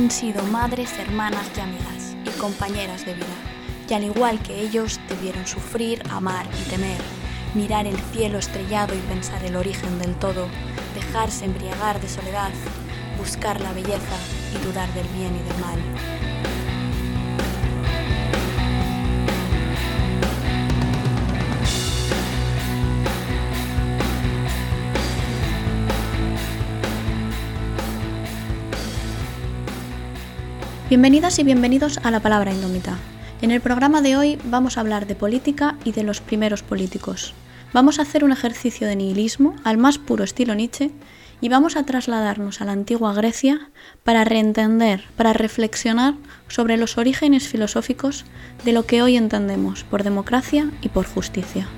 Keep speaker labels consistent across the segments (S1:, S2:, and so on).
S1: han sido madres, hermanas y amigas, y compañeras de vida, y al igual que ellos debieron sufrir, amar y temer, mirar el cielo estrellado y pensar el origen del todo, dejarse embriagar de soledad, buscar la belleza y dudar del bien y del mal. Bienvenidas y bienvenidos a La Palabra Indómita. En el programa de hoy vamos a hablar de política y de los primeros políticos. Vamos a hacer un ejercicio de nihilismo al más puro estilo Nietzsche y vamos a trasladarnos a la antigua Grecia para reentender, para reflexionar sobre los orígenes filosóficos de lo que hoy entendemos por democracia y por justicia.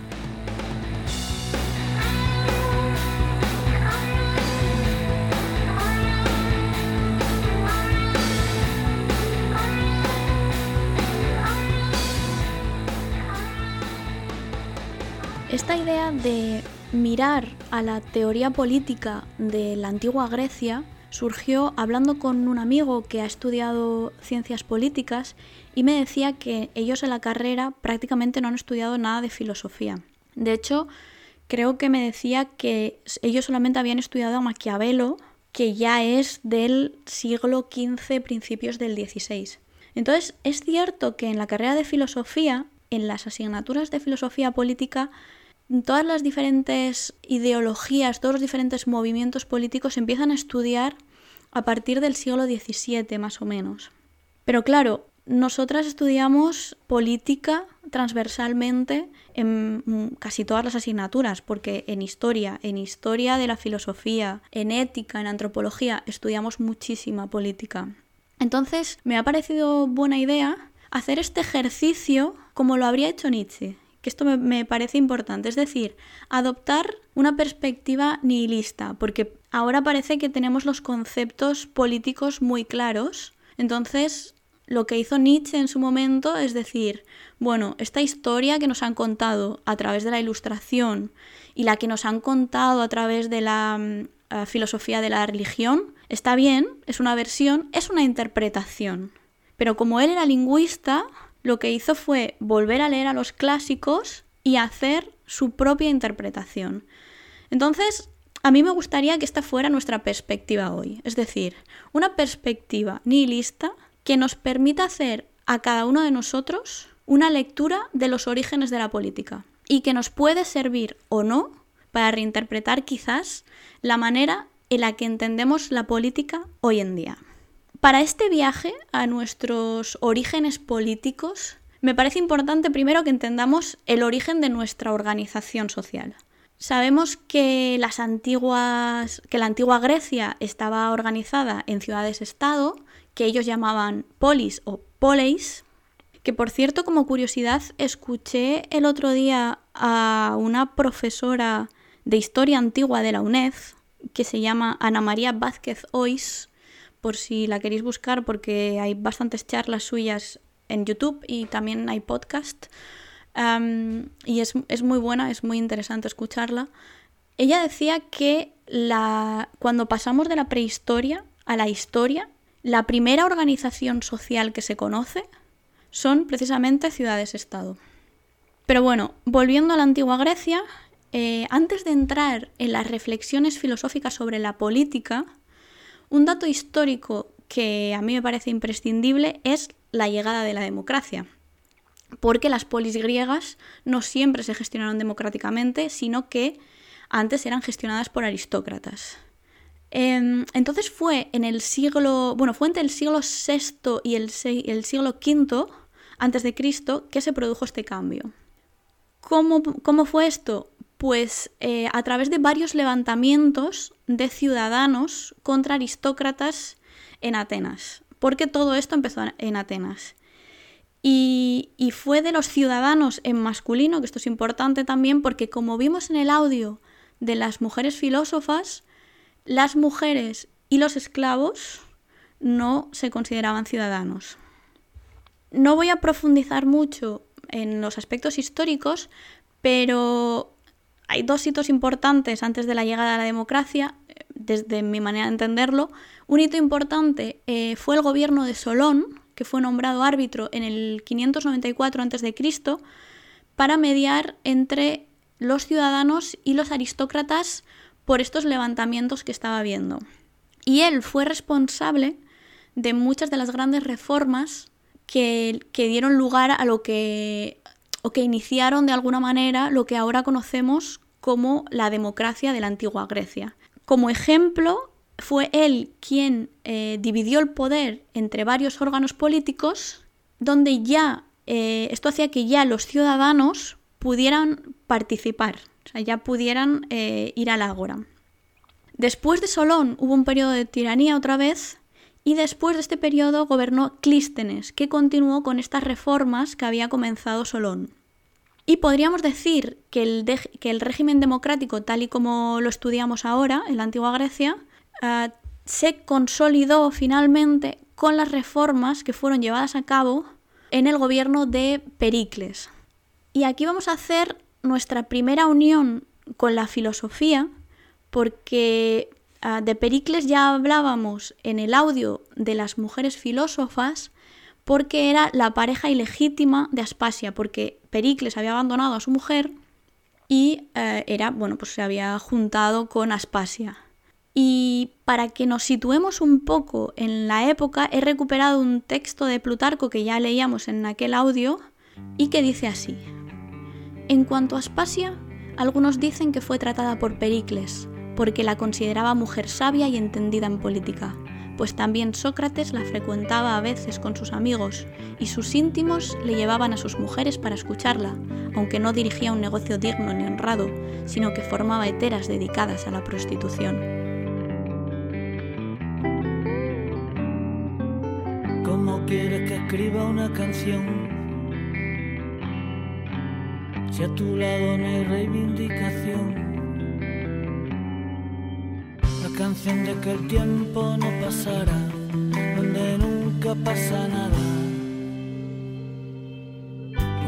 S1: De mirar a la teoría política de la antigua Grecia surgió hablando con un amigo que ha estudiado ciencias políticas y me decía que ellos en la carrera prácticamente no han estudiado nada de filosofía. De hecho, creo que me decía que ellos solamente habían estudiado a Maquiavelo, que ya es del siglo XV, principios del XVI. Entonces, es cierto que en la carrera de filosofía, en las asignaturas de filosofía política, todas las diferentes ideologías, todos los diferentes movimientos políticos empiezan a estudiar a partir del siglo XVII más o menos. Pero claro, nosotras estudiamos política transversalmente en casi todas las asignaturas, porque en historia, en historia de la filosofía, en ética, en antropología, estudiamos muchísima política. Entonces, me ha parecido buena idea hacer este ejercicio como lo habría hecho Nietzsche, que esto me, parece importante, es decir, adoptar una perspectiva nihilista, porque ahora parece que tenemos los conceptos políticos muy claros, entonces lo que hizo Nietzsche en su momento es decir, bueno, esta historia que nos han contado a través de la ilustración y la que nos han contado a través de la mm, filosofía de la religión, está bien, es una versión, es una interpretación. Pero como él era lingüista, lo que hizo fue volver a leer a los clásicos y hacer su propia interpretación. Entonces, a mí me gustaría que esta fuera nuestra perspectiva hoy, es decir, una perspectiva nihilista que nos permita hacer a cada uno de nosotros una lectura de los orígenes de la política y que nos puede servir o no para reinterpretar quizás la manera en la que entendemos la política hoy en día. Para este viaje a nuestros orígenes políticos, me parece importante primero que entendamos el origen de nuestra organización social. Sabemos que, la antigua Grecia estaba organizada en ciudades-estado, que ellos llamaban polis o poleis, que por cierto, como curiosidad, escuché el otro día a una profesora de historia antigua de la UNED, que se llama Ana María Vázquez Ois, por si la queréis buscar, porque hay bastantes charlas suyas en YouTube y también hay podcast. y es, muy buena, es muy interesante escucharla. Ella decía que la, cuando pasamos de la prehistoria a la historia, la primera organización social que se conoce son precisamente ciudades-estado. Pero bueno, volviendo a la antigua Grecia, eh, antes de entrar en las reflexiones filosóficas sobre la política, un dato histórico que a mí me parece imprescindible es la llegada de la democracia. Porque las polis griegas no siempre se gestionaron democráticamente, sino que antes eran gestionadas por aristócratas. Em, entonces fue en el siglo, bueno, fue entre el siglo VI y el, siglo V antes de Cristo que se produjo este cambio. ¿Cómo, cómo fue esto? Pues eh, a través de varios levantamientos de ciudadanos contra aristócratas en Atenas, porque todo esto empezó en Atenas. Y, y, fue de los ciudadanos en masculino, que esto es importante también, porque como vimos en el audio de las mujeres filósofas, las mujeres y los esclavos no se consideraban ciudadanos. No voy a profundizar mucho en los aspectos históricos, pero hay dos hitos importantes antes de la llegada a la democracia. desde mi manera de entenderlo. Un hito importante eh, fue el gobierno de Solón, que fue nombrado árbitro en el 594 a.C., para mediar entre los ciudadanos y los aristócratas por estos levantamientos que estaba viendo. Y él fue responsable de muchas de las grandes reformas que dieron lugar a lo que o que iniciaron de alguna manera lo que ahora conocemos como la democracia de la antigua Grecia. Como ejemplo, fue él quien eh, dividió el poder entre varios órganos políticos, donde ya eh, esto hacía que ya los ciudadanos pudieran participar, ya pudieran eh, ir al ágora. Después de Solón hubo un periodo de tiranía otra vez, y después de este periodo gobernó Clístenes, que continuó con estas reformas que había comenzado Solón. Y podríamos decir que el, régimen democrático, tal y como lo estudiamos ahora en la antigua Grecia, eh, se consolidó finalmente con las reformas que fueron llevadas a cabo en el gobierno de Pericles. Y aquí vamos a hacer nuestra primera unión con la filosofía, porque Ah, de Pericles ya hablábamos en el audio de las mujeres filósofas porque era la pareja ilegítima de Aspasia, porque Pericles había abandonado a su mujer y eh, era, bueno, pues se había juntado con Aspasia. Y para que nos situemos un poco en la época, he recuperado un texto de Plutarco que ya leíamos en aquel audio y que dice así. En cuanto a Aspasia, algunos dicen que fue tratada por Pericles, porque la consideraba mujer sabia y entendida en política, pues también Sócrates la frecuentaba a veces con sus amigos y sus íntimos le llevaban a sus mujeres para escucharla, aunque no dirigía un negocio digno ni honrado, sino que formaba heteras dedicadas a la prostitución.
S2: ¿Cómo quieres que escriba una canción? Si a tu lado no hay reivindicación canción de que el tiempo no pasará, donde nunca pasa nada.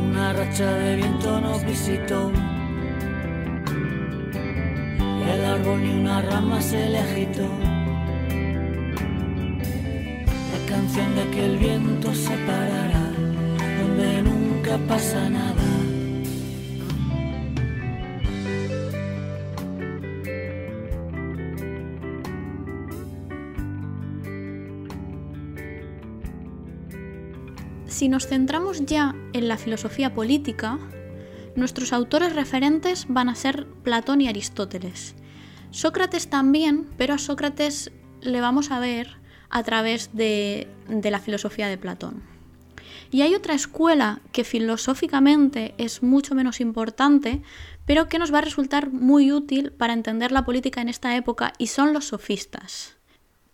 S2: Una racha de viento nos visitó, y el árbol ni una rama se le agitó. La canción de que el viento se parará, donde nunca pasa nada.
S1: Si nos centramos ya en la filosofía política, nuestros autores referentes van a ser Platón y Aristóteles. Sócrates también, pero a Sócrates le vamos a ver a través de, la filosofía de Platón. Y hay otra escuela que filosóficamente es mucho menos importante, pero que nos va a resultar muy útil para entender la política en esta época, y son los sofistas.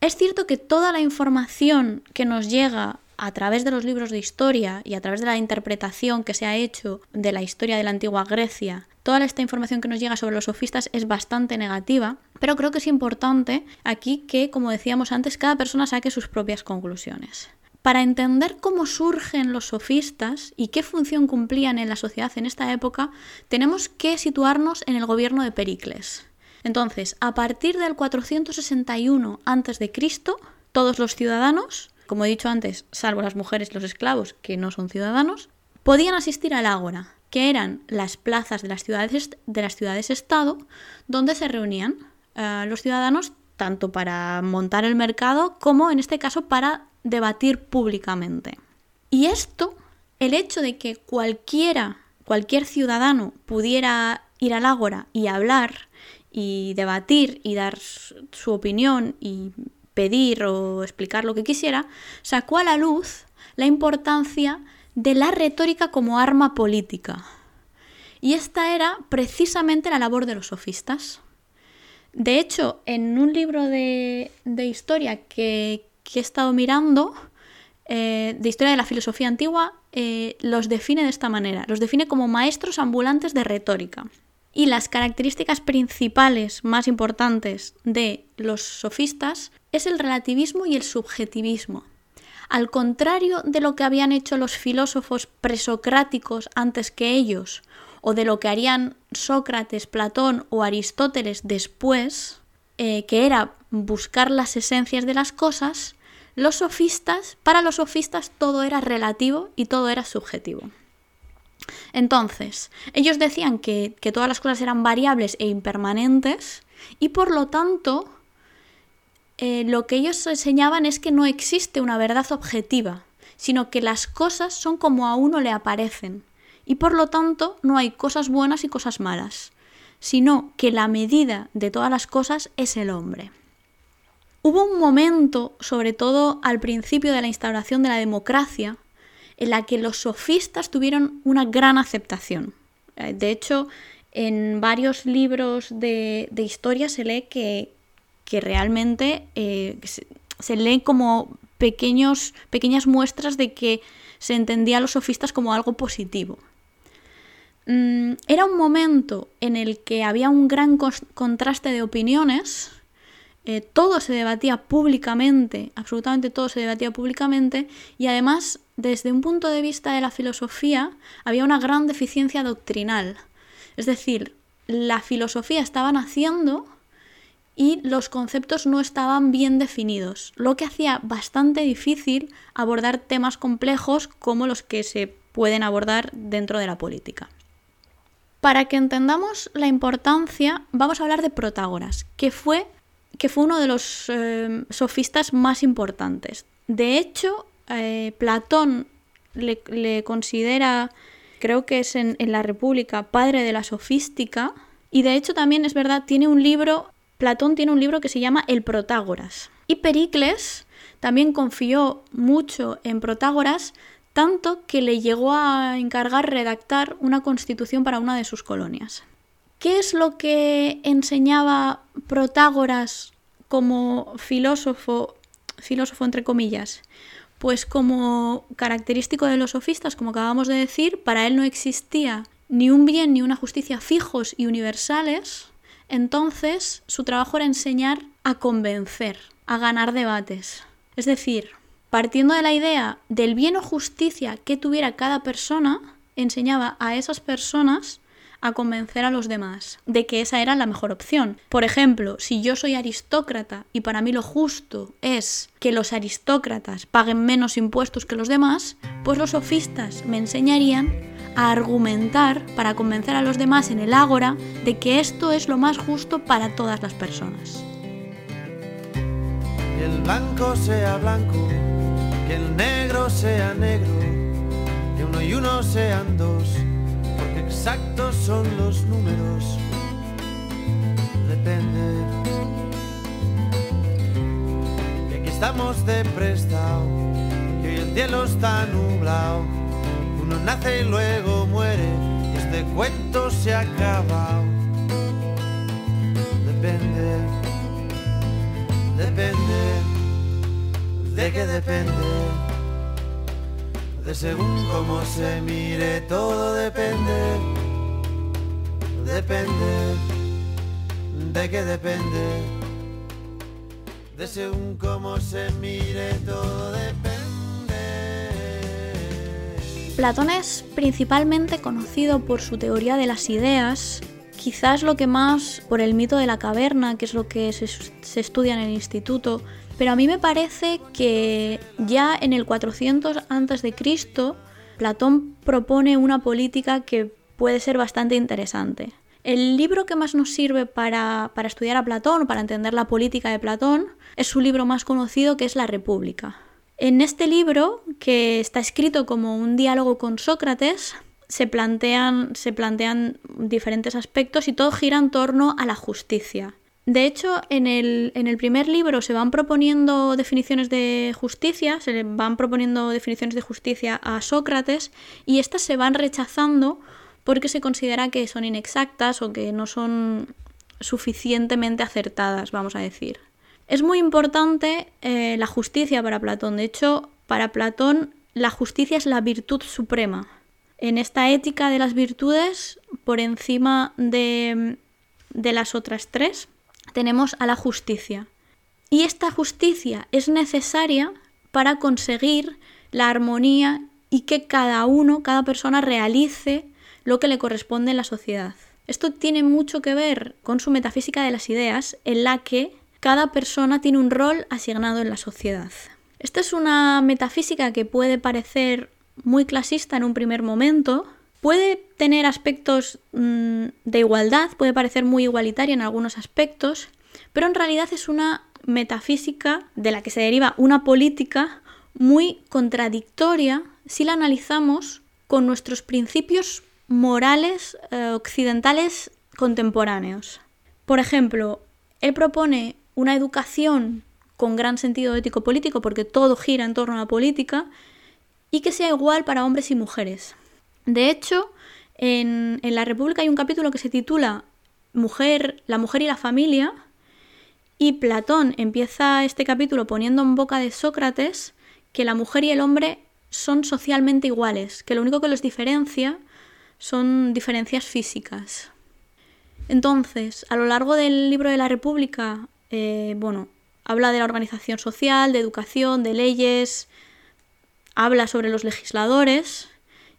S1: Es cierto que toda la información que nos llega a través de los libros de historia y a través de la interpretación que se ha hecho de la historia de la antigua Grecia, toda esta información que nos llega sobre los sofistas es bastante negativa, pero creo que es importante aquí que, como decíamos antes, cada persona saque sus propias conclusiones. Para entender cómo surgen los sofistas y qué función cumplían en la sociedad en esta época, tenemos que situarnos en el gobierno de Pericles. Entonces, a partir del 461 a.C., todos los ciudadanos como he dicho antes, salvo las mujeres y los esclavos, que no son ciudadanos, podían asistir al ágora, que eran las plazas de las ciudades, de las ciudades estado, donde se reunían eh, los ciudadanos tanto para montar el mercado como en este caso para debatir públicamente. Y esto, el hecho de que cualquiera, cualquier ciudadano pudiera ir al ágora y hablar y debatir y dar su opinión y pedir o explicar lo que quisiera, sacó a la luz la importancia de la retórica como arma política. Y esta era precisamente la labor de los sofistas. De hecho, en un libro de, historia que, he estado mirando, eh, de historia de la filosofía antigua, eh, los define de esta manera. Los define como maestros ambulantes de retórica. Y las características principales más importantes de los sofistas es el relativismo y el subjetivismo. Al contrario de lo que habían hecho los filósofos presocráticos antes que ellos, o de lo que harían Sócrates, Platón o Aristóteles después, eh, que era buscar las esencias de las cosas, los sofistas, para los sofistas todo era relativo y todo era subjetivo. Entonces, ellos decían que, todas las cosas eran variables e impermanentes y por lo tanto eh, lo que ellos enseñaban es que no existe una verdad objetiva, sino que las cosas son como a uno le aparecen y por lo tanto no hay cosas buenas y cosas malas, sino que la medida de todas las cosas es el hombre. Hubo un momento, sobre todo al principio de la instauración de la democracia, en la que los sofistas tuvieron una gran aceptación. Eh, de hecho, en varios libros de, historia se lee que, realmente eh, se, lee como pequeños, pequeñas muestras de que se entendía a los sofistas como algo positivo. Mm, era un momento en el que había un gran contraste de opiniones, eh, todo se debatía públicamente, absolutamente todo se debatía públicamente, y además desde un punto de vista de la filosofía, había una gran deficiencia doctrinal. Es decir, la filosofía estaba naciendo y los conceptos no estaban bien definidos, lo que hacía bastante difícil abordar temas complejos como los que se pueden abordar dentro de la política. Para que entendamos la importancia, vamos a hablar de Protágoras, que fue, que fue uno de los eh, sofistas más importantes. De hecho, eh, Platón le, considera, creo que es en, la República, padre de la sofística, y de hecho también es verdad, tiene un libro, Platón tiene un libro que se llama El Protágoras. Y Pericles también confió mucho en Protágoras, tanto que le llegó a encargar redactar una constitución para una de sus colonias. ¿Qué es lo que enseñaba Protágoras como filósofo, filósofo entre comillas? Pues como característico de los sofistas, como acabamos de decir, para él no existía ni un bien ni una justicia fijos y universales, entonces su trabajo era enseñar a convencer, a ganar debates. Es decir, partiendo de la idea del bien o justicia que tuviera cada persona, enseñaba a esas personas a convencer a los demás de que esa era la mejor opción. Por ejemplo, si yo soy aristócrata y para mí lo justo es que los aristócratas paguen menos impuestos que los demás, pues los sofistas me enseñarían a argumentar para convencer a los demás en el ágora de que esto es lo más justo para todas las personas.
S3: Que el blanco sea blanco, que el negro sea negro, que uno y uno sean dos exactos son los números. Depende. Que aquí estamos de prestado, que el cielo está nublado. Uno nace y luego muere, y este cuento se ha acabado. Depende, depende, de qué depende de según cómo se mire, todo depende, depende, de qué depende, de según cómo se mire, todo depende.
S1: Platón es principalmente conocido por su teoría de las ideas, quizás lo que más por el mito de la caverna, que es lo que se, estudia en el instituto, pero a mí me parece que ya en el 400 a.C. Platón propone una política que puede ser bastante interesante. El libro que más nos sirve para, para estudiar a Platón, para entender la política de Platón, es su libro más conocido que es La República. En este libro, que está escrito como un diálogo con Sócrates, se plantean, se plantean diferentes aspectos y todo gira en torno a la justicia. De hecho, en el, primer libro se van proponiendo definiciones de justicia, se le van proponiendo definiciones de justicia a Sócrates y estas se van rechazando porque se considera que son inexactas o que no son suficientemente acertadas, vamos a decir. Es muy importante eh, la justicia para Platón. De hecho, para Platón la justicia es la virtud suprema. En esta ética de las virtudes, por encima de, de las otras tres, tenemos a la justicia. Y esta justicia es necesaria para conseguir la armonía y que cada uno, cada persona realice lo que le corresponde en la sociedad. Esto tiene mucho que ver con su metafísica de las ideas, en la que cada persona tiene un rol asignado en la sociedad. Esta es una metafísica que puede parecer muy clasista en un primer momento, puede tener aspectos mm, de igualdad, puede parecer muy igualitaria en algunos aspectos, pero en realidad es una metafísica de la que se deriva una política muy contradictoria si la analizamos con nuestros principios morales eh, occidentales contemporáneos. Por ejemplo, él propone una educación con gran sentido ético-político, porque todo gira en torno a la política, y que sea igual para hombres y mujeres. De hecho, en, en la República hay un capítulo que se titula Mujer, la mujer y la familia, y Platón empieza este capítulo poniendo en boca de Sócrates que la mujer y el hombre son socialmente iguales, que lo único que los diferencia son diferencias físicas. Entonces, a lo largo del libro de la República, eh, bueno, habla de la organización social, de educación, de leyes, habla sobre los legisladores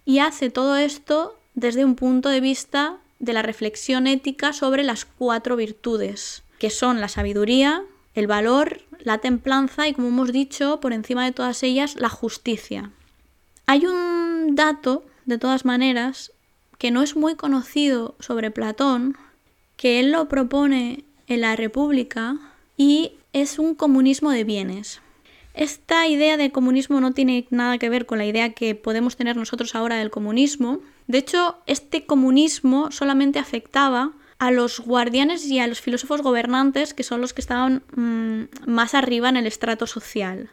S1: y hace todo esto desde un punto de vista de la reflexión ética sobre las cuatro virtudes, que son la sabiduría, el valor, la templanza y, como hemos dicho, por encima de todas ellas, la justicia. Hay un dato, de todas maneras, que no es muy conocido sobre Platón, que él lo propone en la República y es un comunismo de bienes. Esta idea de comunismo no tiene nada que ver con la idea que podemos tener nosotros ahora del comunismo. De hecho, este comunismo solamente afectaba a los guardianes y a los filósofos gobernantes, que son los que estaban mm, más arriba en el estrato social.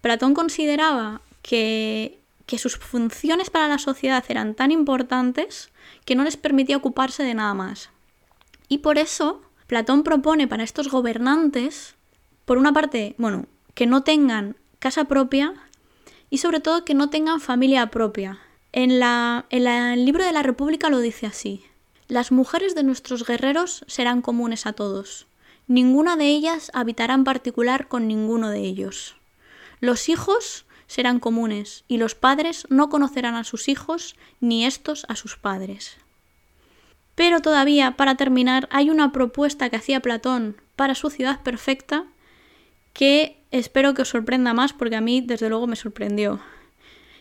S1: Platón consideraba que, que sus funciones para la sociedad eran tan importantes que no les permitía ocuparse de nada más. Y por eso Platón propone para estos gobernantes, por una parte, bueno, que no tengan casa propia y sobre todo que no tengan familia propia. En, la, en el libro de la República lo dice así. Las mujeres de nuestros guerreros serán comunes a todos. Ninguna de ellas habitará en particular con ninguno de ellos. Los hijos serán comunes y los padres no conocerán a sus hijos ni estos a sus padres. Pero todavía, para terminar, hay una propuesta que hacía Platón para su ciudad perfecta que espero que os sorprenda más porque a mí desde luego me sorprendió.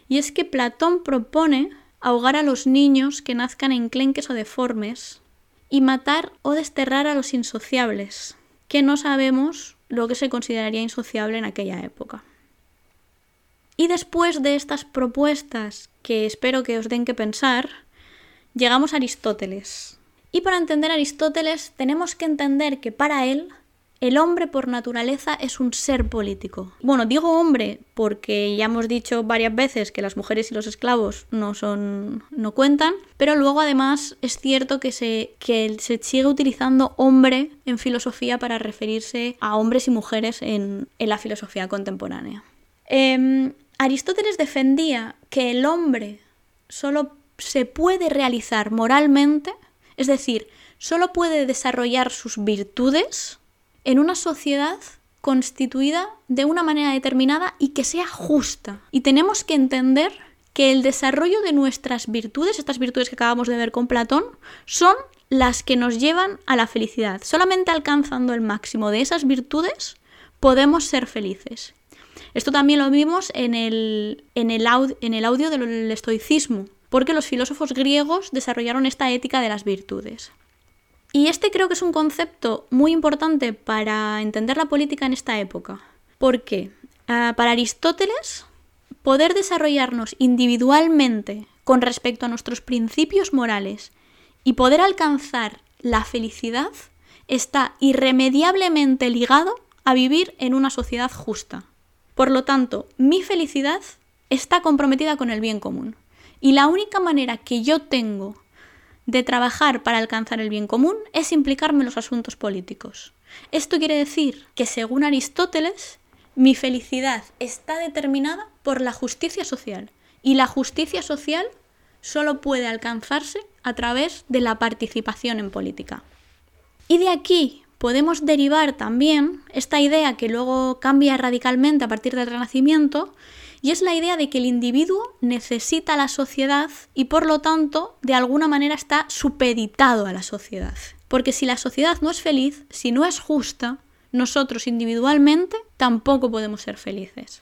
S1: Y es que Platón propone ahogar a los niños que nazcan enclenques o deformes, y matar o desterrar a los insociables, que no sabemos lo que se consideraría insociable en aquella época. Y después de estas propuestas, que espero que os den que pensar, llegamos a Aristóteles. Y para entender a Aristóteles tenemos que entender que para él el hombre por naturaleza es un ser político. Bueno, digo hombre porque ya hemos dicho varias veces que las mujeres y los esclavos no son no cuentan, pero luego además es cierto que se que se sigue utilizando hombre en filosofía para referirse a hombres y mujeres en, la filosofía contemporánea. Em, Aristóteles defendía que el hombre solo se puede realizar moralmente, es decir, solo puede desarrollar sus virtudes en una sociedad constituida de una manera determinada y que sea justa. Y tenemos que entender que el desarrollo de nuestras virtudes, estas virtudes que acabamos de ver con Platón, son las que nos llevan a la felicidad. Solamente alcanzando el máximo de esas virtudes podemos ser felices. Esto también lo vimos en el, en el, en el audio del estoicismo, porque los filósofos griegos desarrollaron esta ética de las virtudes. Y este creo que es un concepto muy importante para entender la política en esta época. Porque ah, para Aristóteles, poder desarrollarnos individualmente con respecto a nuestros principios morales y poder alcanzar la felicidad está irremediablemente ligado a vivir en una sociedad justa. Por lo tanto, mi felicidad está comprometida con el bien común. Y la única manera que yo tengo de trabajar para alcanzar el bien común es implicarme en los asuntos políticos. Esto quiere decir que, según Aristóteles, mi felicidad está determinada por la justicia social. Y la justicia social solo puede alcanzarse a través de la participación en política. Y de aquí podemos derivar también esta idea que luego cambia radicalmente a partir del Renacimiento, y es la idea de que el individuo necesita la sociedad y por lo tanto de alguna manera está supeditado a la sociedad. Porque si la sociedad no es feliz, si no es justa, nosotros individualmente tampoco podemos ser felices.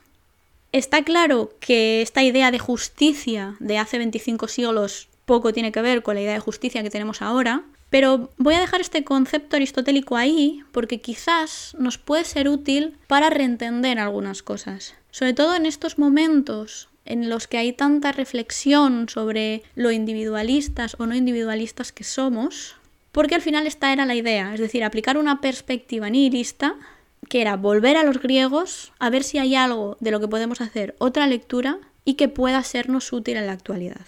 S1: Está claro que esta idea de justicia de hace 25 siglos poco tiene que ver con la idea de justicia que tenemos ahora, pero voy a dejar este concepto aristotélico ahí porque quizás nos puede ser útil para reentender algunas cosas. Sobre todo en estos momentos en los que hay tanta reflexión sobre lo individualistas o no individualistas que somos, porque al final esta era la idea, es decir, aplicar una perspectiva nihilista, que era volver a los griegos, a ver si hay algo de lo que podemos hacer otra lectura y que pueda sernos útil en la actualidad.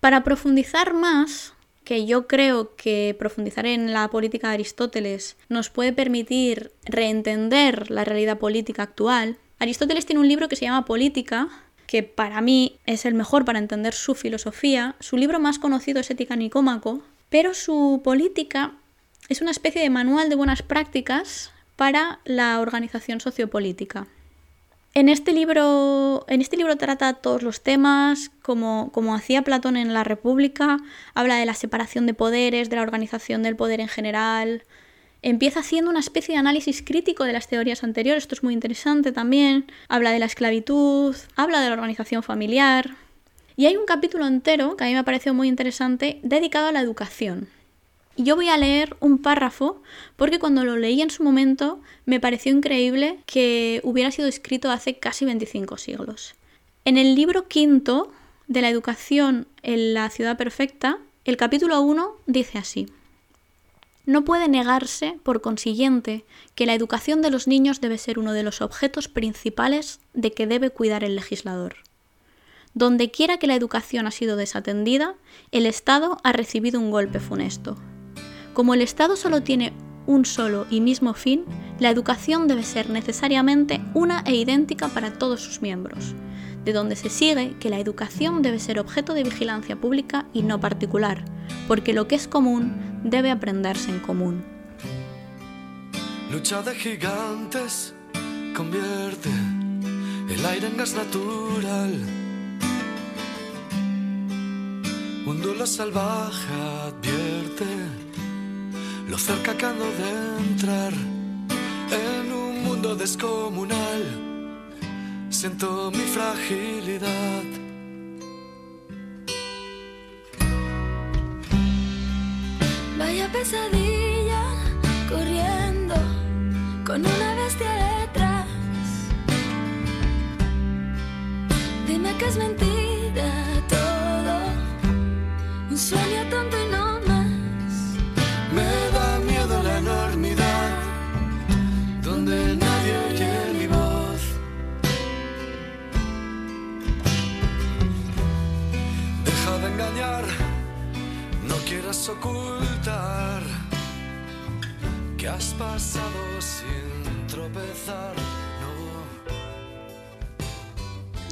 S1: Para profundizar más, que yo creo que profundizar en la política de Aristóteles nos puede permitir reentender la realidad política actual, Aristóteles tiene un libro que se llama Política, que para mí es el mejor para entender su filosofía. Su libro más conocido es Ética Nicómaco, pero su política es una especie de manual de buenas prácticas para la organización sociopolítica. En este libro, en este libro trata todos los temas, como, como hacía Platón en la República, habla de la separación de poderes, de la organización del poder en general, empieza haciendo una especie de análisis crítico de las teorías anteriores, esto es muy interesante también, habla de la esclavitud, habla de la organización familiar, y hay un capítulo entero que a mí me ha parecido muy interesante dedicado a la educación. Y yo voy a leer un párrafo porque cuando lo leí en su momento me pareció increíble que hubiera sido escrito hace casi 25 siglos. En el libro quinto de la educación en la ciudad perfecta, el capítulo 1 dice así. No puede negarse, por consiguiente, que la educación de los niños debe ser uno de los objetos principales de que debe cuidar el legislador. Donde quiera que la educación ha sido desatendida, el Estado ha recibido un golpe funesto. Como el Estado solo tiene un solo y mismo fin, la educación debe ser necesariamente una e idéntica para todos sus miembros, de donde se sigue que la educación debe ser objeto de vigilancia pública y no particular, porque lo que es común debe aprenderse en común.
S4: Lucha de gigantes convierte el aire en gas natural. Un duelo salvaje advierte lo cerca que ando de entrar en un mundo descomunal. Siento mi fragilidad.
S5: Vaya pesadilla corriendo con una bestia detrás. Dime que es mentira todo, un sueño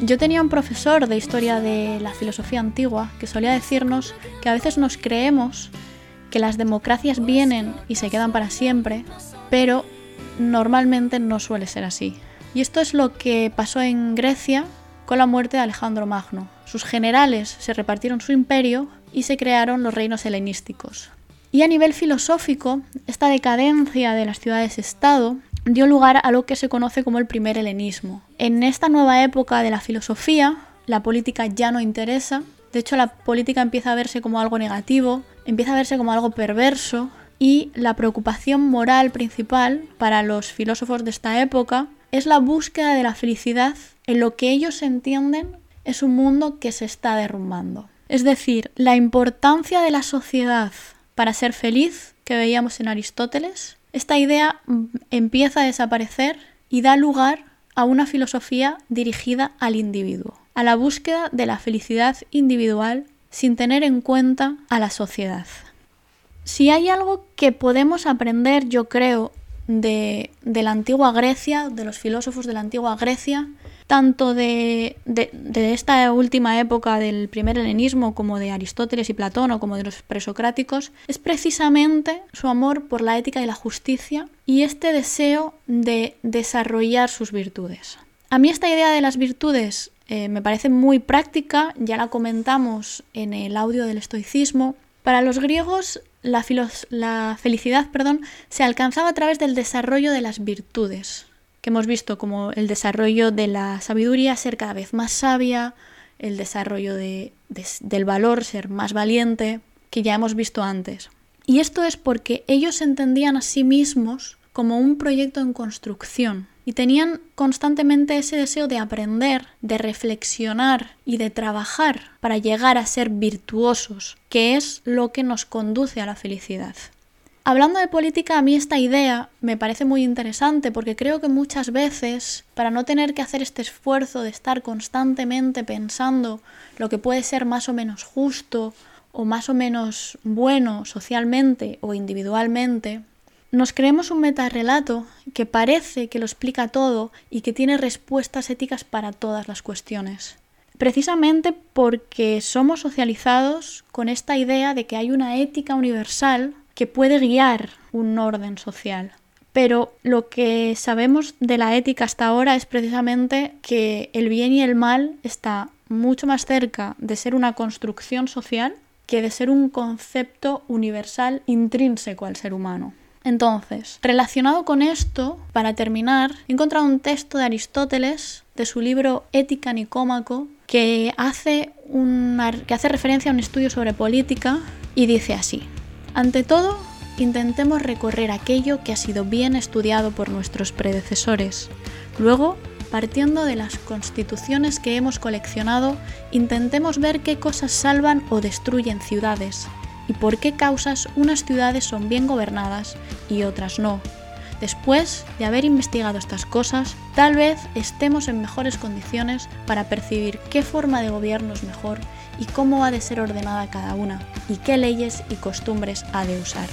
S1: Yo tenía un profesor de historia de la filosofía antigua que solía decirnos que a veces nos creemos que las democracias vienen y se quedan para siempre, pero normalmente no suele ser así. Y esto es lo que pasó en Grecia con la muerte de Alejandro Magno. Sus generales se repartieron su imperio y se crearon los reinos helenísticos. Y a nivel filosófico, esta decadencia de las ciudades-estado dio lugar a lo que se conoce como el primer helenismo. En esta nueva época de la filosofía, la política ya no interesa, de hecho la política empieza a verse como algo negativo, empieza a verse como algo perverso y la preocupación moral principal para los filósofos de esta época es la búsqueda de la felicidad en lo que ellos entienden es un mundo que se está derrumbando. Es decir, la importancia de la sociedad para ser feliz que veíamos en Aristóteles, esta idea mm, empieza a desaparecer y da lugar a una filosofía dirigida al individuo, a la búsqueda de la felicidad individual sin tener en cuenta a la sociedad. Si hay algo que podemos aprender, yo creo, de, de la antigua Grecia, de los filósofos de la antigua Grecia, tanto de, esta última época del primer helenismo como de Aristóteles y Platón o como de los presocráticos, es precisamente su amor por la ética y la justicia y este deseo de desarrollar sus virtudes. A mí esta idea de las virtudes eh, me parece muy práctica, ya la comentamos en el audio del estoicismo. Para los griegos la, la felicidad perdón, se alcanzaba a través del desarrollo de las virtudes, que hemos visto como el desarrollo de la sabiduría ser cada vez más sabia, el desarrollo de, del valor ser más valiente, que ya hemos visto antes. Y esto es porque ellos entendían a sí mismos como un proyecto en construcción y tenían constantemente ese deseo de aprender, de reflexionar y de trabajar para llegar a ser virtuosos, que es lo que nos conduce a la felicidad. Hablando de política, a mí esta idea me parece muy interesante porque creo que muchas veces, para no tener que hacer este esfuerzo de estar constantemente pensando lo que puede ser más o menos justo o más o menos bueno socialmente o individualmente, nos creemos un metarrelato que parece que lo explica todo y que tiene respuestas éticas para todas las cuestiones. Precisamente porque somos socializados con esta idea de que hay una ética universal que puede guiar un orden social. Pero lo que sabemos de la ética hasta ahora es precisamente que el bien y el mal está mucho más cerca de ser una construcción social que de ser un concepto universal intrínseco al ser humano. Entonces, relacionado con esto, para terminar, he encontrado un texto de Aristóteles de su libro Ética Nicómaco que hace, que hace referencia a un estudio sobre política y dice así. Ante todo, intentemos recorrer aquello que ha sido bien estudiado por nuestros predecesores. Luego, partiendo de las constituciones que hemos coleccionado, intentemos ver qué cosas salvan o destruyen ciudades, y por qué causas unas ciudades son bien gobernadas y otras no. Después de haber investigado estas cosas, tal vez estemos en mejores condiciones para percibir qué forma de gobierno es mejor y cómo ha de ser ordenada cada una, y qué leyes y costumbres ha de usar.